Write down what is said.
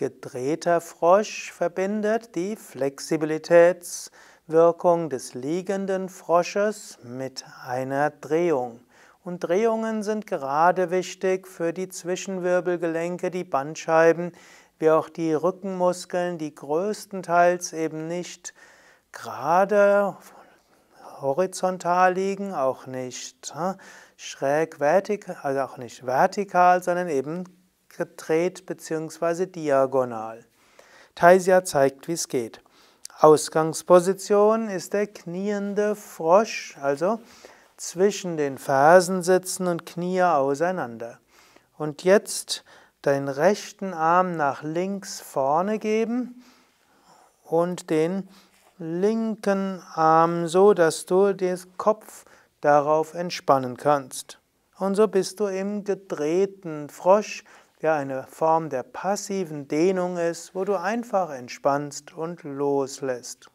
Gedrehter Frosch verbindet die Flexibilitätswirkung des liegenden Frosches mit einer Drehung. Und Drehungen sind gerade wichtig für die Zwischenwirbelgelenke, die Bandscheiben, wie auch die Rückenmuskeln, die größtenteils eben nicht gerade horizontal liegen, auch nicht schräg vertikal, also auch nicht vertikal, sondern eben gedreht bzw. diagonal. Taisia zeigt, wie es geht. Ausgangsposition ist der kniende Frosch, also zwischen den Fersen sitzen und Knie auseinander. Und jetzt deinen rechten Arm nach links vorne geben und den linken Arm so, dass du den Kopf darauf entspannen kannst. Und so bist du im gedrehten Frosch, ja eine Form der passiven Dehnung ist, wo du einfach entspannst und loslässt.